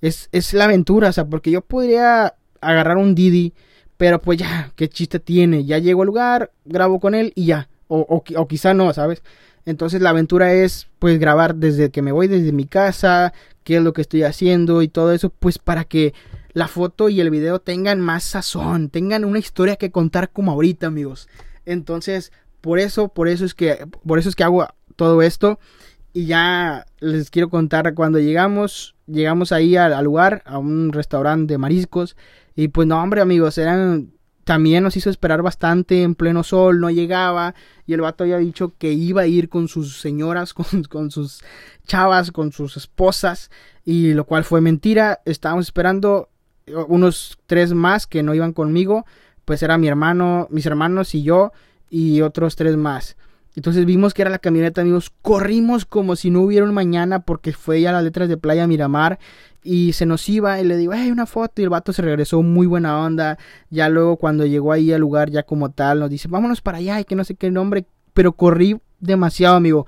S2: es, es la aventura, o sea, porque yo podría agarrar un Didi, pero pues ya, qué chiste tiene, ya llego al lugar, grabo con él y ya, o, o, quizá no, ¿sabes? Entonces la aventura es pues grabar desde que me voy desde mi casa, qué es lo que estoy haciendo y todo eso, pues para que la foto y el video tengan más sazón, tengan una historia que contar como ahorita, amigos. Entonces, por eso, por eso es que por eso es que hago todo esto y ya les quiero contar cuando llegamos, llegamos ahí al, lugar, a un restaurante de mariscos. Y pues no, hombre, amigos, eran también nos hizo esperar bastante en pleno sol, no llegaba y el vato había dicho que iba a ir con sus señoras, con, con, sus chavas, con sus esposas y lo cual fue mentira. Estábamos esperando unos tres más que no iban conmigo, pues era mi hermano, mis hermanos y yo y otros tres más. Entonces vimos que era la camioneta, amigos. Corrimos como si no hubiera un mañana porque fue ya las letras de Playa Miramar. Y se nos iba y le digo, hey, una foto. Y el vato se regresó muy buena onda. Ya luego cuando llegó ahí al lugar ya como tal, nos dice, vámonos para allá y que no sé qué nombre. Pero corrí demasiado, amigo.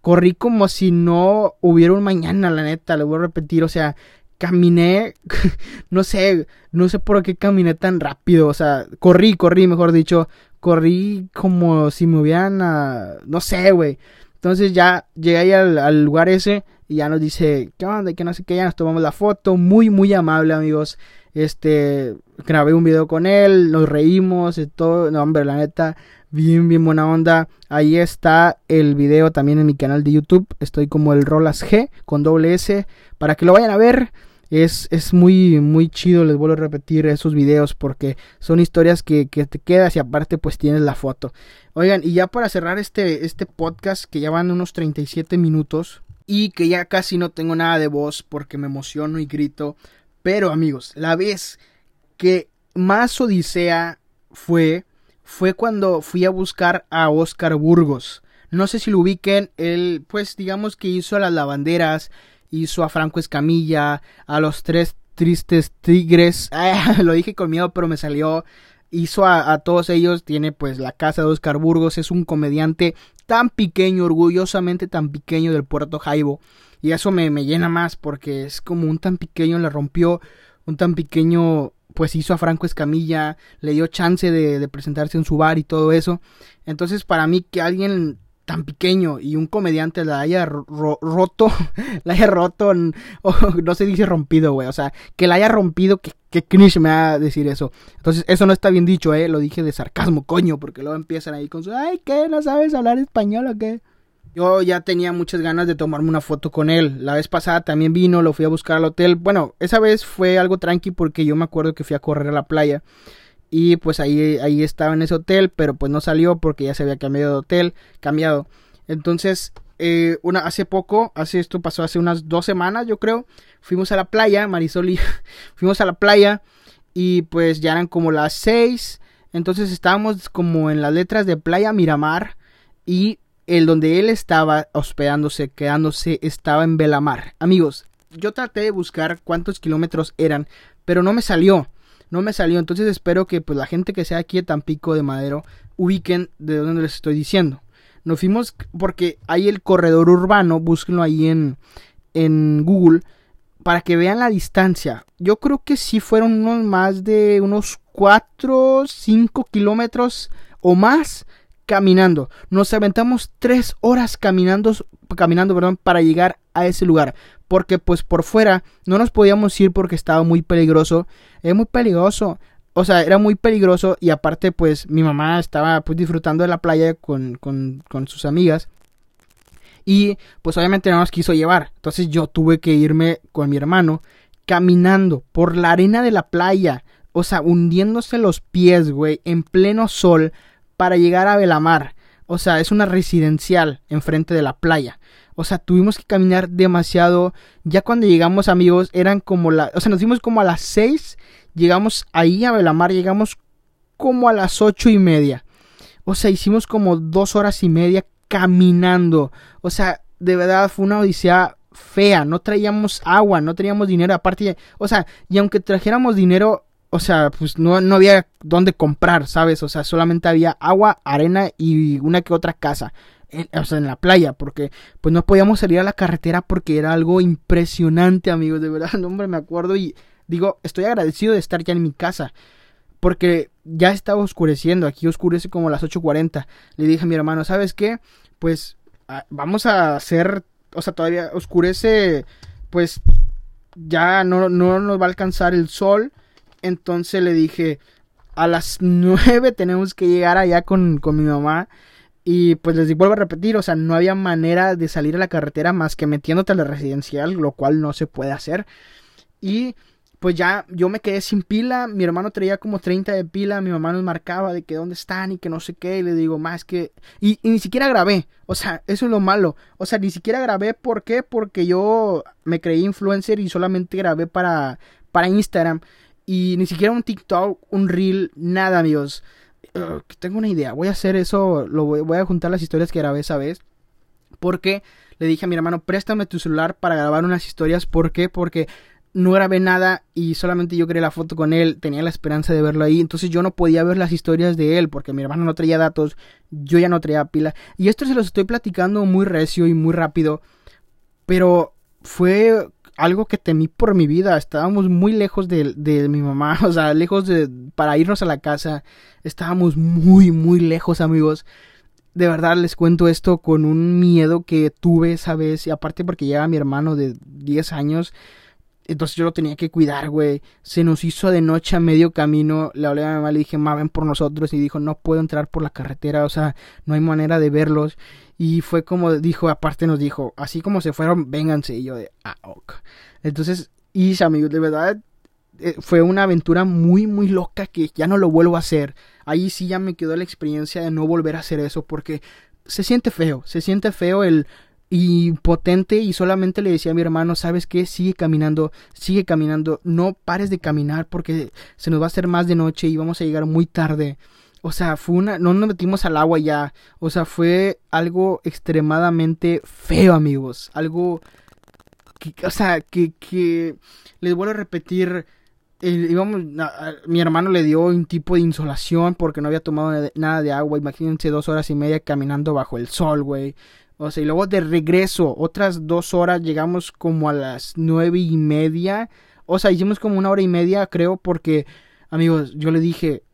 S2: Corrí como si no hubiera un mañana, la neta. Le voy a repetir, o sea, caminé, no sé, no sé por qué caminé tan rápido, o sea, corrí, corrí, mejor dicho, corrí como si me hubieran, ah, no sé, güey. Entonces ya llegué ahí al, lugar ese y ya nos dice, ¿qué onda? Que no sé qué, ya nos tomamos la foto. Muy, muy amable, amigos. Este, grabé un video con él, nos reímos y todo. No, hombre, la neta, bien, bien buena onda. Ahí está el video también en mi canal de YouTube. Estoy como el Rolas G con doble S para que lo vayan a ver. Es, es muy, muy chido, les vuelvo a repetir esos videos porque son historias que, que te quedas y aparte pues tienes la foto. Oigan, y ya para cerrar este, este podcast que ya van unos 37 minutos y que ya casi no tengo nada de voz porque me emociono y grito. Pero amigos, la vez que más odisea fue, fue cuando fui a buscar a Oscar Burgos. No sé si lo ubiquen, él pues digamos que hizo las lavanderas, hizo a Franco Escamilla, a los tres tristes tigres, lo dije con miedo pero me salió, hizo a, todos ellos, tiene pues la casa de Oscar Burgos, es un comediante tan pequeño, orgullosamente tan pequeño del puerto Jaibo, y eso me, me llena más porque es como un tan pequeño le rompió, un tan pequeño pues hizo a Franco Escamilla, le dio chance de, de, presentarse en su bar y todo eso. Entonces, para mí que alguien tan pequeño y un comediante la haya roto, la haya roto, no se dice rompido, güey, o sea, que la haya rompido, que, que me va a decir eso. Entonces, eso no está bien dicho, eh, lo dije de sarcasmo, coño, porque luego empiezan ahí con su, ay, ¿qué? ¿No sabes hablar español o qué? Yo ya tenía muchas ganas de tomarme una foto con él. La vez pasada también vino, lo fui a buscar al hotel. Bueno, esa vez fue algo tranqui porque yo me acuerdo que fui a correr a la playa y pues ahí, ahí estaba en ese hotel, pero pues no salió porque ya se había cambiado de hotel, cambiado. Entonces, eh, una, hace poco, hace esto pasó hace unas dos semanas, yo creo, fuimos a la playa, Marisol y fuimos a la playa y pues ya eran como las seis, entonces estábamos como en las letras de Playa Miramar y el donde él estaba hospedándose, quedándose, estaba en Belamar. Amigos, yo traté de buscar cuántos kilómetros eran, pero no me salió no me salió. Entonces espero que pues la gente que sea aquí de Tampico de Madero ubiquen de dónde les estoy diciendo. Nos fuimos porque hay el corredor urbano, búsquenlo ahí en, en Google para que vean la distancia. Yo creo que sí fueron unos más de unos 4, 5 kilómetros o más caminando. Nos aventamos 3 horas caminando, caminando perdón, para llegar a ese lugar porque pues por fuera no nos podíamos ir porque estaba muy peligroso. Es muy peligroso o sea, era muy peligroso y aparte pues mi mamá estaba pues disfrutando de la playa con, con, con sus amigas. Y pues obviamente no nos quiso llevar. Entonces yo tuve que irme con mi hermano caminando por la arena de la playa. O sea, hundiéndose los pies, güey, en pleno sol para llegar a Belamar. O sea, es una residencial enfrente de la playa. O sea, tuvimos que caminar demasiado. Ya cuando llegamos, amigos, eran como la... O sea, nos fuimos como a las 6. Llegamos ahí a Belamar, llegamos como a las ocho y media. O sea, hicimos como dos horas y media caminando. O sea, de verdad fue una odisea fea. No traíamos agua, no teníamos dinero. Aparte, o sea, y aunque trajéramos dinero, o sea, pues no, no había dónde comprar, ¿sabes? O sea, solamente había agua, arena y una que otra casa. En, o sea, en la playa, porque pues no podíamos salir a la carretera porque era algo impresionante, amigos, de verdad, hombre, me acuerdo y digo, estoy agradecido de estar ya en mi casa, porque ya estaba oscureciendo, aquí oscurece como las 8.40. Le dije a mi hermano, ¿sabes qué? Pues vamos a hacer, o sea, todavía oscurece, pues ya no, no nos va a alcanzar el sol. Entonces le dije, a las 9 tenemos que llegar allá con, con mi mamá. Y pues les vuelvo a repetir, o sea, no había manera de salir a la carretera más que metiéndote a la residencial, lo cual no se puede hacer. Y pues ya yo me quedé sin pila, mi hermano traía como 30 de pila, mi mamá nos marcaba de que dónde están y que no sé qué, y le digo, más que... Y, y, ni siquiera grabé, o sea, eso es lo malo, o sea, ni siquiera grabé, ¿por qué? Porque yo me creí influencer y solamente grabé para, para Instagram, y ni siquiera un TikTok, un reel, nada, amigos. Tengo una idea, voy a hacer eso, lo voy, voy a juntar las historias que grabé esa vez, porque le dije a mi hermano, préstame tu celular para grabar unas historias, ¿por qué? Porque no grabé nada y solamente yo creé la foto con él, tenía la esperanza de verlo ahí, entonces yo no podía ver las historias de él porque mi hermano no traía datos, yo ya no traía pila y esto se los estoy platicando muy recio y muy rápido, pero fue algo que temí por mi vida, estábamos muy lejos de, de mi mamá, o sea, lejos de para irnos a la casa, estábamos muy muy lejos amigos. De verdad les cuento esto con un miedo que tuve esa vez. Y aparte porque llega mi hermano de 10 años entonces yo lo tenía que cuidar, güey. Se nos hizo de noche a medio camino. Le hablé a mi mamá, le dije, ma, ven por nosotros. Y dijo, no puedo entrar por la carretera. O sea, no hay manera de verlos. Y fue como dijo, aparte nos dijo, así como se fueron, vénganse. Y yo de, ah, ok. Entonces, y amigos, de verdad, eh, fue una aventura muy, muy loca que ya no lo vuelvo a hacer. Ahí sí ya me quedó la experiencia de no volver a hacer eso porque se siente feo. Se siente feo el y potente y solamente le decía a mi hermano, ¿sabes qué? Sigue caminando, sigue caminando, no pares de caminar porque se nos va a hacer más de noche y vamos a llegar muy tarde. O sea, fue una, no nos metimos al agua ya, o sea, fue algo extremadamente feo, amigos, algo que, o sea, que, que les vuelvo a repetir, íbamos, mi hermano le dio un tipo de insolación porque no había tomado nada de agua. Imagínense dos horas y media caminando bajo el sol, güey. O sea, y luego de regreso, otras dos horas, llegamos como a las nueve y media. O sea, hicimos como una hora y media, creo, porque, amigos, yo le dije,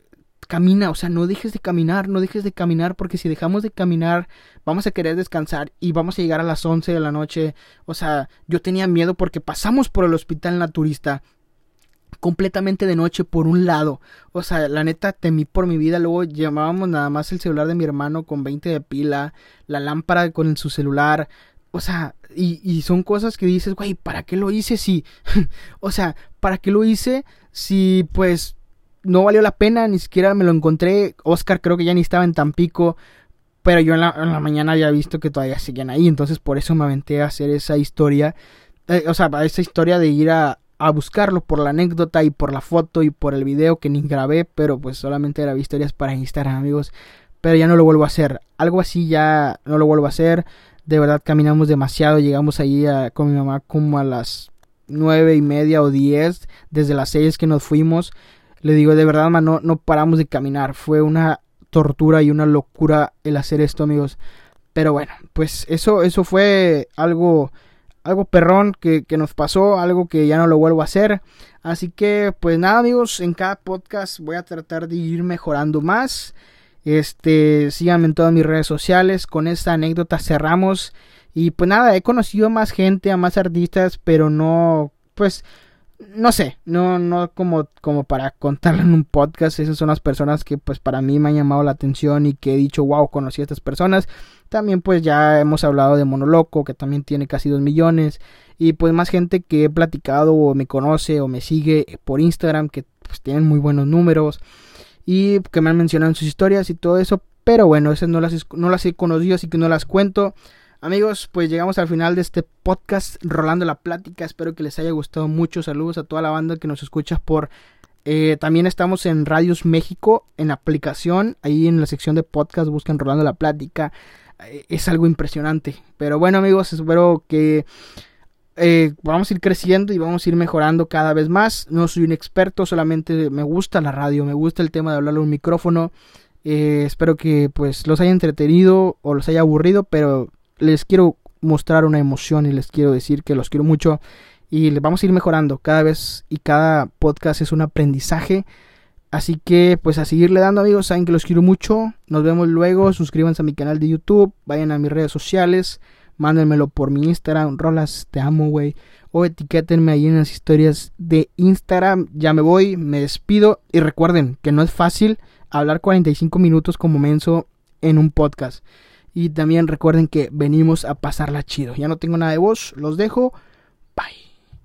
S2: camina, o sea, no dejes de caminar, no dejes de caminar, porque si dejamos de caminar, vamos a querer descansar y vamos a llegar a las once de la noche. O sea, yo tenía miedo porque pasamos por el hospital naturista completamente de noche por un lado. O sea, la neta temí por mi vida. Luego llamábamos nada más el celular de mi hermano con 20 de pila, la lámpara con su celular. O sea, y, son cosas que dices, güey, ¿para qué lo hice si... o sea, ¿para qué lo hice si pues no valió la pena? Ni siquiera me lo encontré. Oscar creo que ya ni estaba en Tampico. Pero yo en la, mañana había visto que todavía siguen ahí. Entonces por eso me aventé a hacer esa historia. Eh, o sea, esa historia de ir a, a buscarlo por la anécdota y por la foto y por el video que ni grabé, pero pues solamente era historias para Instagram, amigos. Pero ya no lo vuelvo a hacer. Algo así ya no lo vuelvo a hacer. De verdad caminamos demasiado. Llegamos allí con mi mamá como a las nueve y media o diez. Desde las seis que nos fuimos. Le digo, de verdad, mamá, no, no paramos de caminar. Fue una tortura y una locura el hacer esto, amigos. Pero bueno, pues eso, eso fue algo algo perrón que, nos pasó, algo que ya no lo vuelvo a hacer. Así que, pues nada, amigos, en cada podcast voy a tratar de ir mejorando más. Este, síganme en todas mis redes sociales. Con esta anécdota cerramos. Y pues nada, he conocido a más gente, a más artistas, pero no, pues, no sé, no, no como, como para contarlo en un podcast. Esas son las personas que pues para mí me han llamado la atención y que he dicho, wow, conocí a estas personas. También pues ya hemos hablado de Monoloco, que también tiene casi 2 millones. Y pues más gente que he platicado o me conoce o me sigue por Instagram, que pues tienen muy buenos números. Y que me han mencionado en sus historias y todo eso. Pero bueno, esas no las, no las he conocido, así que no las cuento. Amigos, pues llegamos al final de este podcast Rolando la Plática. Espero que les haya gustado mucho. Saludos a toda la banda que nos escucha por... Eh, también estamos en Radios México, en aplicación. Ahí en la sección de podcast buscan Rolando la Plática. Eh, es algo impresionante. Pero bueno amigos, espero que... Eh, vamos a ir creciendo y vamos a ir mejorando cada vez más. No soy un experto, solamente me gusta la radio, me gusta el tema de hablarle a un micrófono. espero que pues los haya entretenido o los haya aburrido, pero les quiero mostrar una emoción y les quiero decir que los quiero mucho y les vamos a ir mejorando cada vez y cada podcast es un aprendizaje. Así que pues a seguirle dando amigos, saben que los quiero mucho. Nos vemos luego, suscríbanse a mi canal de YouTube, vayan a mis redes sociales, mándenmelo por mi Instagram, Rolas, te amo, güey. O etiquétenme ahí en las historias de Instagram. Ya me voy, me despido y recuerden que no es fácil hablar 45 minutos como menso en un podcast. Y también recuerden que venimos a pasarla chido. Ya no tengo nada de voz, los dejo.